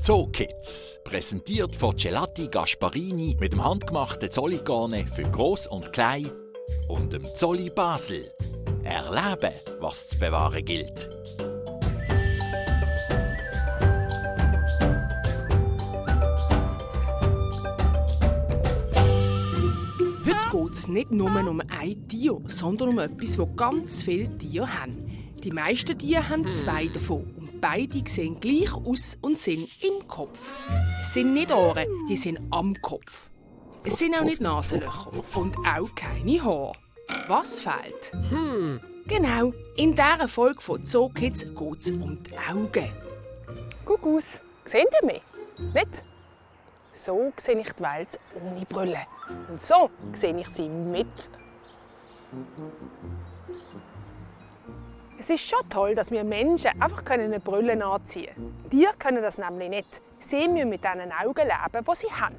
Zookids. Präsentiert von Gelati Gasparini mit dem handgemachten Zolligane für Groß und Klein und dem Zolli Basel. Erleben, was zu bewahren gilt. Heute geht es nicht nur um ein Tier, sondern um etwas, das ganz viele Tiere haben. Die meisten Tiere haben zwei davon beide sehen gleich aus und sind im Kopf. Es sind nicht Ohren, die sind am Kopf. Es sind auch nicht Nasenlöcher und auch keine Haare. Was fehlt? Genau, in dieser Folge von Zookids geht es um die Augen. Guck aus. Seht ihr mich? Nicht? So sehe ich die Welt ohne Brille. Und so sehe ich sie mit. Es ist schon toll, dass wir Menschen einfach eine Brille anziehen können. Tiere können das nämlich nicht. Sie müssen mit diesen Augen leben, die sie haben.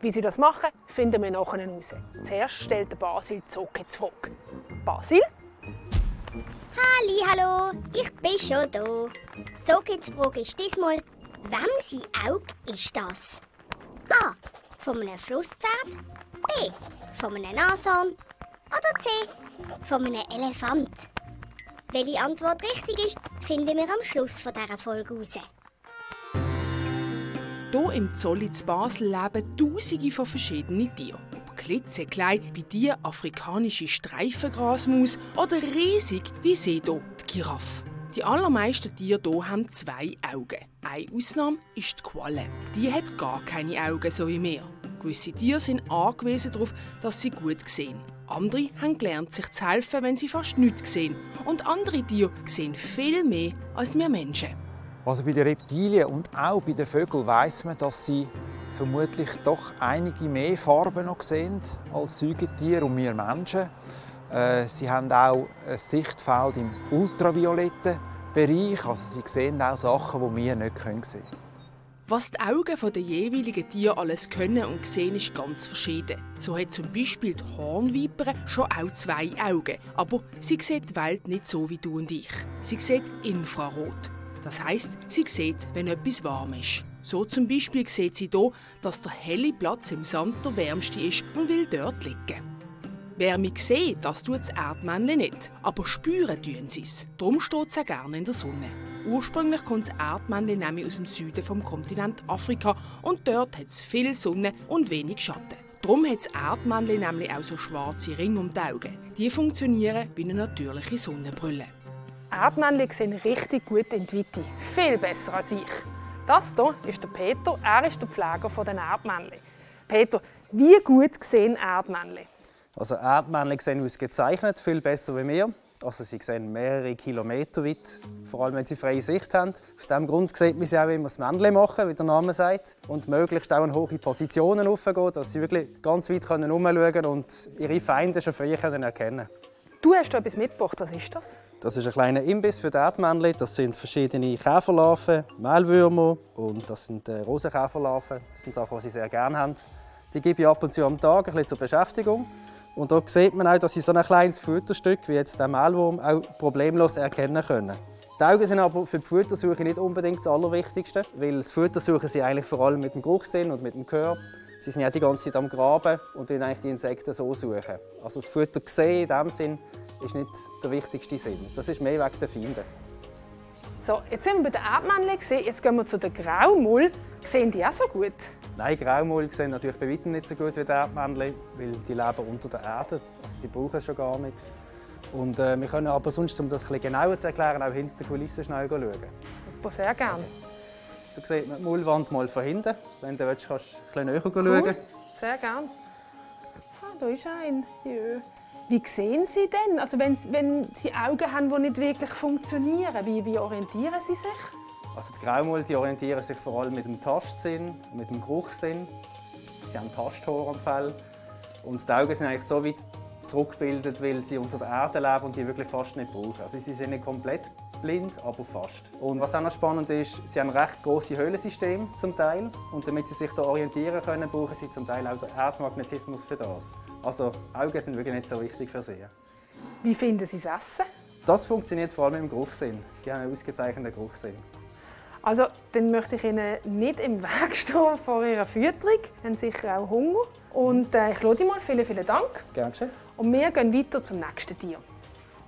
Wie sie das machen, finden wir nachher heraus. Zuerst stellt der Basil die Zookids Frage. Basil? Halli, hallo, ich bin schon da. Geht's Frage ist diesmal, wem sein Auge ist das? A. Von einem Flusspferd. B. Von einem Nashorn. Oder C. Von einem Elefant. Welche Antwort richtig ist, finden wir am Schluss dieser Folge heraus. Hier im Zolli zu Basel leben Tausende von verschiedenen Tieren. Ob klitzeklein wie die afrikanische Streifengrasmaus oder riesig wie sie hier, die Giraffe. Die allermeisten Tiere hier haben zwei Augen. Eine Ausnahme ist die Qualle. Die hat gar keine Augen, so wie wir. Gewisse Tiere sind angewiesen darauf, dass sie gut sehen. Andere haben gelernt, sich zu helfen, wenn sie fast nichts sehen. Und andere Tiere sehen viel mehr als wir Menschen. Also bei den Reptilien und auch bei den Vögeln weiß man, dass sie vermutlich doch einige mehr Farben noch sehen als Säugetiere und wir Menschen. Äh, sie haben auch ein Sichtfeld im ultravioletten Bereich, also sie sehen auch Sachen, die wir nicht sehen können. Was die Augen der jeweiligen Tiere alles können und sehen, ist ganz verschieden. So hat zum Beispiel die Hornviper schon auch zwei Augen. Aber sie sieht die Welt nicht so wie du und ich. Sie sieht Infrarot. Das heißt, sie sieht, wenn etwas warm ist. So zum Beispiel sieht sie hier, dass der helle Platz im Sand der wärmste ist und will dort liegen. Wärme sehen, das tut das Erdmännchen nicht, aber spüren tun sie es. Darum steht es auch gerne in der Sonne. Ursprünglich kommt das Erdmännchen nämlich aus dem Süden vom Kontinent Afrika und dort hat es viel Sonne und wenig Schatten. Darum hat das Erdmännchen nämlich auch so schwarze Ringe um die Augen. Die funktionieren wie eine natürliche Sonnenbrille. Erdmännchen sehen richtig gut in die Weite. Viel besser als ich. Das hier ist der Peter. Er ist der Pfleger der Erdmännchen. Peter, wie gut sehen Erdmännchen? Also Erdmännchen sehen ausgezeichnet, viel besser wie wir. Also sie sehen mehrere Kilometer weit, vor allem wenn sie freie Sicht haben. Aus diesem Grund sieht man sie auch, wir das Männchen machen, wie der Name sagt. Und möglichst auch in hohe Positionen raufgehen, dass sie wirklich ganz weit herumschauen können und ihre Feinde schon früh erkennen können. Du hast da etwas mitgebracht. Was ist das? Das ist ein kleiner Imbiss für die Erdmännchen. Das sind verschiedene Käferlarven, Mehlwürmer und das sind äh, Rosenkäferlarven. Das sind Sachen, die sie sehr gerne haben. Die gebe ich ab und zu am Tag ein bisschen zur Beschäftigung. Und da sieht man auch, dass sie so ein kleines Futterstück wie jetzt der Mehlwurm auch problemlos erkennen können. Die Augen sind aber für die Futtersuche nicht unbedingt das Allerwichtigste, weil das Futtersuchen sie eigentlich vor allem mit dem Geruchssinn und mit dem Gehör. Sie sind ja die ganze Zeit am Graben und dann eigentlich die Insekten so suchen. Also das Futter sehen in dem Sinn ist nicht der wichtigste Sinn. Das ist mehr wegen der Feinde. So, jetzt sind wir bei den Erdmännchen. Jetzt gehen wir zu den Graumull. Sehen die auch so gut? Nein, Graumaul sehen natürlich bei weitem nicht so gut wie die Erdmännchen, weil die leben unter der Erde. Also sie brauchen es schon gar nicht. Und, äh, wir können aber sonst, um das bisschen genauer zu erklären, auch hinter der Kulisse schnell schauen. Super, sehr gerne. Da sieht man die Mullwand mal von hinten. Wenn du willst, kannst du ein bisschen näher Cool. schauen. Sehr gerne. Ah, da ist ein. Jö. Wie sehen Sie denn? Also wenn, wenn Sie Augen haben, die nicht wirklich funktionieren, wie, wie orientieren Sie sich? Also die Graumaul die orientieren sich vor allem mit dem Tastsinn, mit dem Geruchssinn. Sie haben Tasthor am Fell. Und die Augen sind eigentlich so weit zurückgebildet, weil sie unter der Erde leben und die wirklich fast nicht brauchen. Also sie sind nicht komplett blind, aber fast. Und was auch noch spannend ist, sie haben recht große Höhlensysteme zum Teil. Und damit sie sich da orientieren können, brauchen sie zum Teil auch den Erdmagnetismus für das. Also Augen sind wirklich nicht so wichtig für sie. Wie finden Sie das Essen? Das funktioniert vor allem im Geruchssinn. Die haben einen ausgezeichneten Geruchssinn. Also, dann möchte ich Ihnen nicht im Weg stehen vor Ihrer Fütterung. Sie haben sicher auch Hunger. Und äh, ich lade mal. Vielen, vielen Dank. Gerne geschehen. Und wir gehen weiter zum nächsten Tier.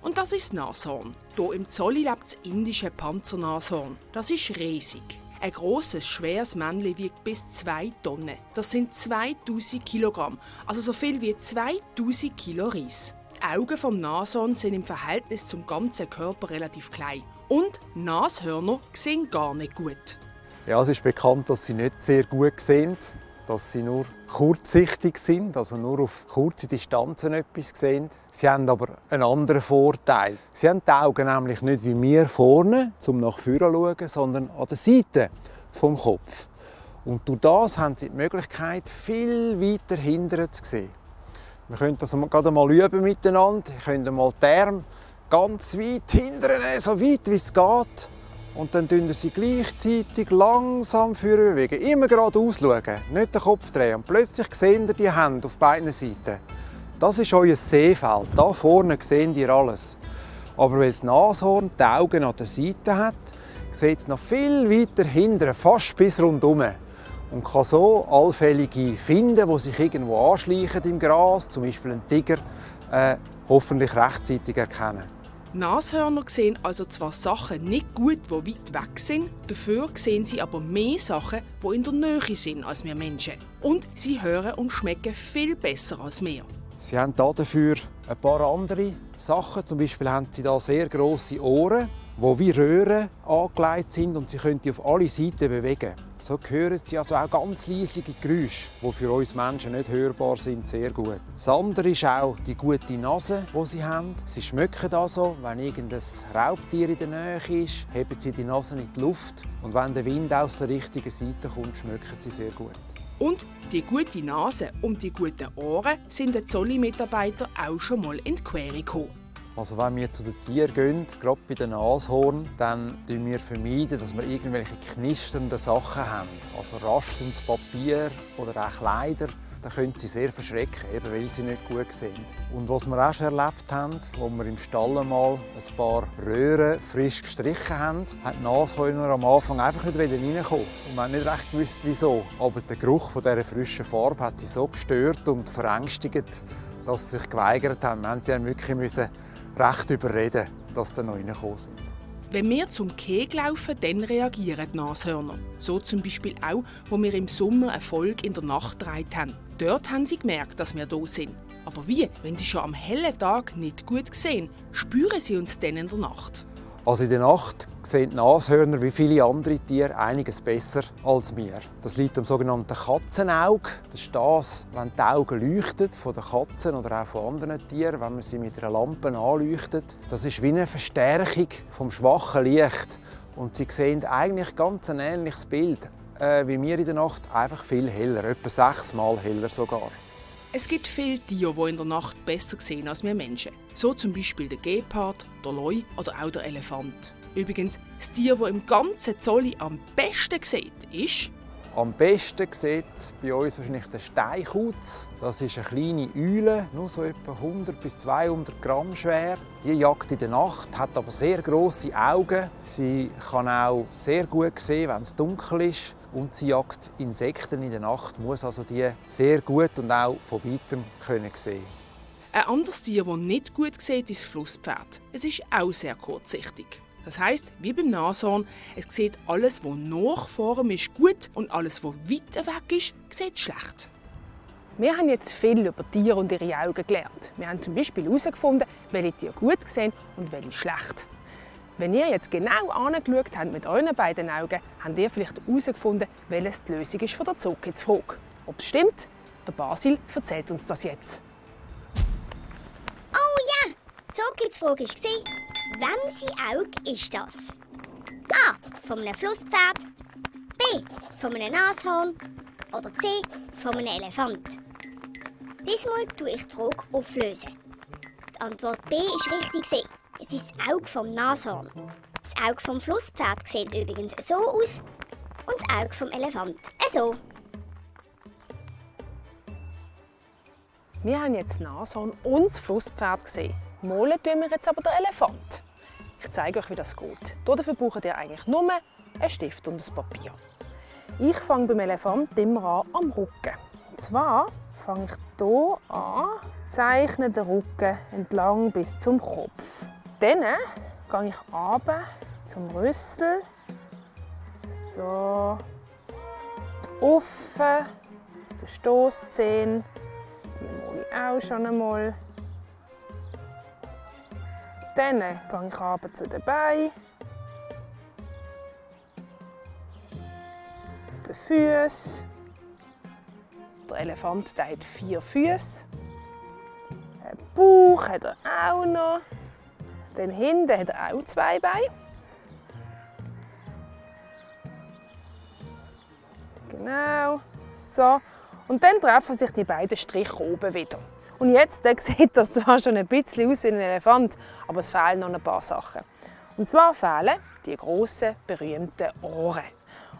Und das ist das Nashorn. Hier im Zolli lebt das indische Panzernashorn. Das ist riesig. Ein grosses, schweres Männchen wiegt bis 2 Tonnen. Das sind 2000 Kilogramm, also so viel wie 2000 Kilo Reis. Die Augen vom Nashorn sind im Verhältnis zum ganzen Körper relativ klein. Und Nashörner sehen gar nicht gut. Ja, es ist bekannt, dass sie nicht sehr gut sehen, dass sie nur kurzsichtig sind, also nur auf kurze Distanzen etwas sehen. Sie haben aber einen anderen Vorteil. Sie haben die Augen nämlich nicht wie wir vorne, zum nach vorne zu schauen, sondern an der Seite vom Kopf. Und durch das haben sie die Möglichkeit, viel weiter hinten zu sehen. Wir können das gerade mal üben miteinander. Wir können mal die Arme ganz weit hinten nehmen, so weit wie es geht. Und dann tun sie gleichzeitig langsam für bewegen. Immer geradeaus schauen, nicht den Kopf drehen. Und plötzlich sehen ihr die Hände auf beiden Seiten. Das ist euer Sehfeld. Da vorne seht ihr alles. Aber weil das Nashorn die Augen an der Seite hat, sieht es noch viel weiter hinten, fast bis rundum. Und kann so allfällige finden, die sich irgendwo anschleichen im Gras, zum Beispiel ein Tiger, äh, hoffentlich rechtzeitig erkennen. Nashörner sehen also zwar Sachen nicht gut, die weit weg sind, dafür sehen sie aber mehr Sachen, die in der Nähe sind als wir Menschen. Und sie hören und schmecken viel besser als wir. Sie haben dafür ein paar andere Sachen. Zum Beispiel haben sie da sehr große Ohren, die wie Röhren angelegt sind und sie können die auf alle Seiten bewegen. So hören sie also auch ganz leisige Geräusche, die für uns Menschen nicht hörbar sind, sehr gut. Das andere ist auch die gute Nase, die sie haben. Sie schmecken also, wenn irgendein Raubtier in der Nähe ist, heben sie die Nase in die Luft und wenn der Wind aus der richtigen Seite kommt, schmecken sie sehr gut. Und die gute Nase und die guten Ohren sind den Zolli-Mitarbeitern auch schon mal in die Quere gekommen. Also wenn wir zu den Tieren gehen, gerade bei den Nashorn, dann vermeiden wir dass wir irgendwelche knisternden Sachen haben. Also raschelndes Papier oder auch Kleider. Da können sie sehr verschrecken, eben weil sie nicht gut sind. Und was wir auch schon erlebt haben, wo wir im Stall mal ein paar Röhren frisch gestrichen haben, hat die Nashörner am Anfang einfach nicht reinkommen. Und man hat nicht recht gewusst, wieso. Aber der Geruch von dieser frischen Farbe hat sie so gestört und verängstigt, dass sie sich geweigert haben. Wir mussten sie wirklich müssen recht überreden, dass sie noch reingekommen sind. Wenn wir zum Keg laufen, dann reagieren die Nashörner. So zum Beispiel auch, wo wir im Sommer eine Folge in der Nacht gedreht haben. Dort haben sie gemerkt, dass wir da sind. Aber wie, wenn sie schon am hellen Tag nicht gut sehen, spüren sie uns dann in der Nacht? Also in der Nacht sehen die Nashörner wie viele andere Tiere einiges besser als wir. Das liegt am sogenannten Katzenauge. Das ist das, wenn die Augen leuchten von den Katzen oder auch von anderen Tieren, wenn man sie mit einer Lampe anleuchtet. Das ist wie eine Verstärkung vom schwachen Licht. Und sie sehen eigentlich ganz ein ähnliches Bild äh, wie wir in der Nacht, einfach viel heller, etwa sechsmal heller sogar. Es gibt viele Tiere, die in der Nacht besser sehen als wir Menschen. So zum Beispiel der Gepard, der Leu oder auch der Elefant. Übrigens, das Tier, das im ganzen Zolli am besten sieht, ist... Am besten sieht bei uns wahrscheinlich der Steinkauz. Das ist eine kleine Eule, nur so etwa 100 bis 200 Gramm schwer. Die jagt in der Nacht, hat aber sehr große Augen. Sie kann auch sehr gut sehen, wenn es dunkel ist und sie jagt Insekten in der Nacht, muss also die sehr gut und auch von weitem können sehen. Ein anderes Tier, das nicht gut sieht, ist das Flusspferd. Es ist auch sehr kurzsichtig. Das heißt, wie beim Nashorn, es sieht alles, was nach vorne ist, gut und alles, was weit weg ist, sieht schlecht. Wir haben jetzt viel über Tiere und ihre Augen gelernt. Wir haben zum Beispiel herausgefunden, welche Tiere gut sehen und welche schlecht. Wenn ihr jetzt genau angeschaut habt mit euren beiden Augen, habt ihr vielleicht herausgefunden, welches die Lösung ist von der Zookids-Frage. Ob es stimmt? Der Basil erzählt uns das jetzt. Oh ja, die Zookids-Frage war, wem Auge ist das? A. Von einem Flusspferd. B. Von einem Nashorn. Oder C. Von einem Elefant. Diesmal tue ich die Frage auflösen. Die Antwort B ist richtig. Es ist das Auge vom Nashorn. Das Auge vom Flusspferd sieht übrigens so aus und das Auge vom Elefant so. Wir haben jetzt Nashorn und das Flusspferd gesehen. Malen tun wir jetzt aber den Elefant. Ich zeige euch, wie das geht. Dafür braucht ihr eigentlich nur ein Stift und ein Papier. Ich fange beim Elefant immer an am Rücken. Und zwar fange ich hier an, zeichne den Rücken entlang bis zum Kopf. Dann gehe ich runter zum Rüssel. So. Offen, zu den Stosszähnen. Die male ich auch schon einmal. Dann gehe ich runter zu den Beinen. Zu den Füßen. Der Elefant hat vier Füße. Einen Bauch hat er auch noch. Dann hinten hat er auch zwei Beine. Genau. So. Und dann treffen sich die beiden Striche oben wieder. Und jetzt sieht das zwar schon ein bisschen aus wie ein Elefant, aber es fehlen noch ein paar Sachen. Und zwar fehlen die grossen, berühmten Ohren.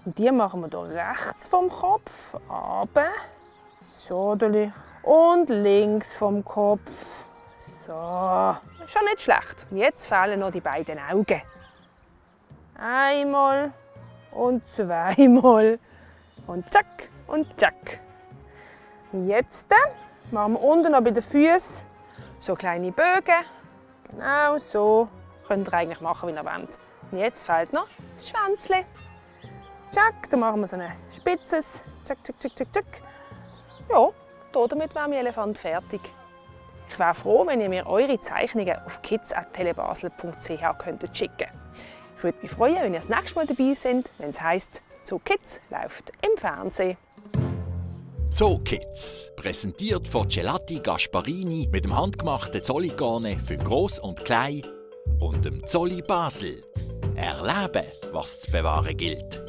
Und die machen wir hier rechts vom Kopf, runter. So, und links vom Kopf. So, schon nicht schlecht. Jetzt fehlen noch die beiden Augen. Einmal und zweimal. Und zack und zack. Jetzt machen wir unten noch bei den Füßen so kleine Bögen. Genau so. Könnt ihr eigentlich machen, wie ihr wollt. Und jetzt fehlt noch das Schwänzchen. Zack, dann machen wir so ein spitzes. Zack, zack, zack, zack, zack. Ja, damit wäre mein Elefant fertig. Ich wäre froh, wenn ihr mir eure Zeichnungen auf kids.telebasel.ch schicken Ich würde mich freuen, wenn ihr das nächste Mal dabei seid, wenn es heisst, «Zoo Kids» läuft im Fernsehen. Zoo Kids, präsentiert von Gelati Gasparini mit dem handgemachten Zolligane für Groß und Klein und dem Zolli Basel. Erleben, was zu bewahren gilt.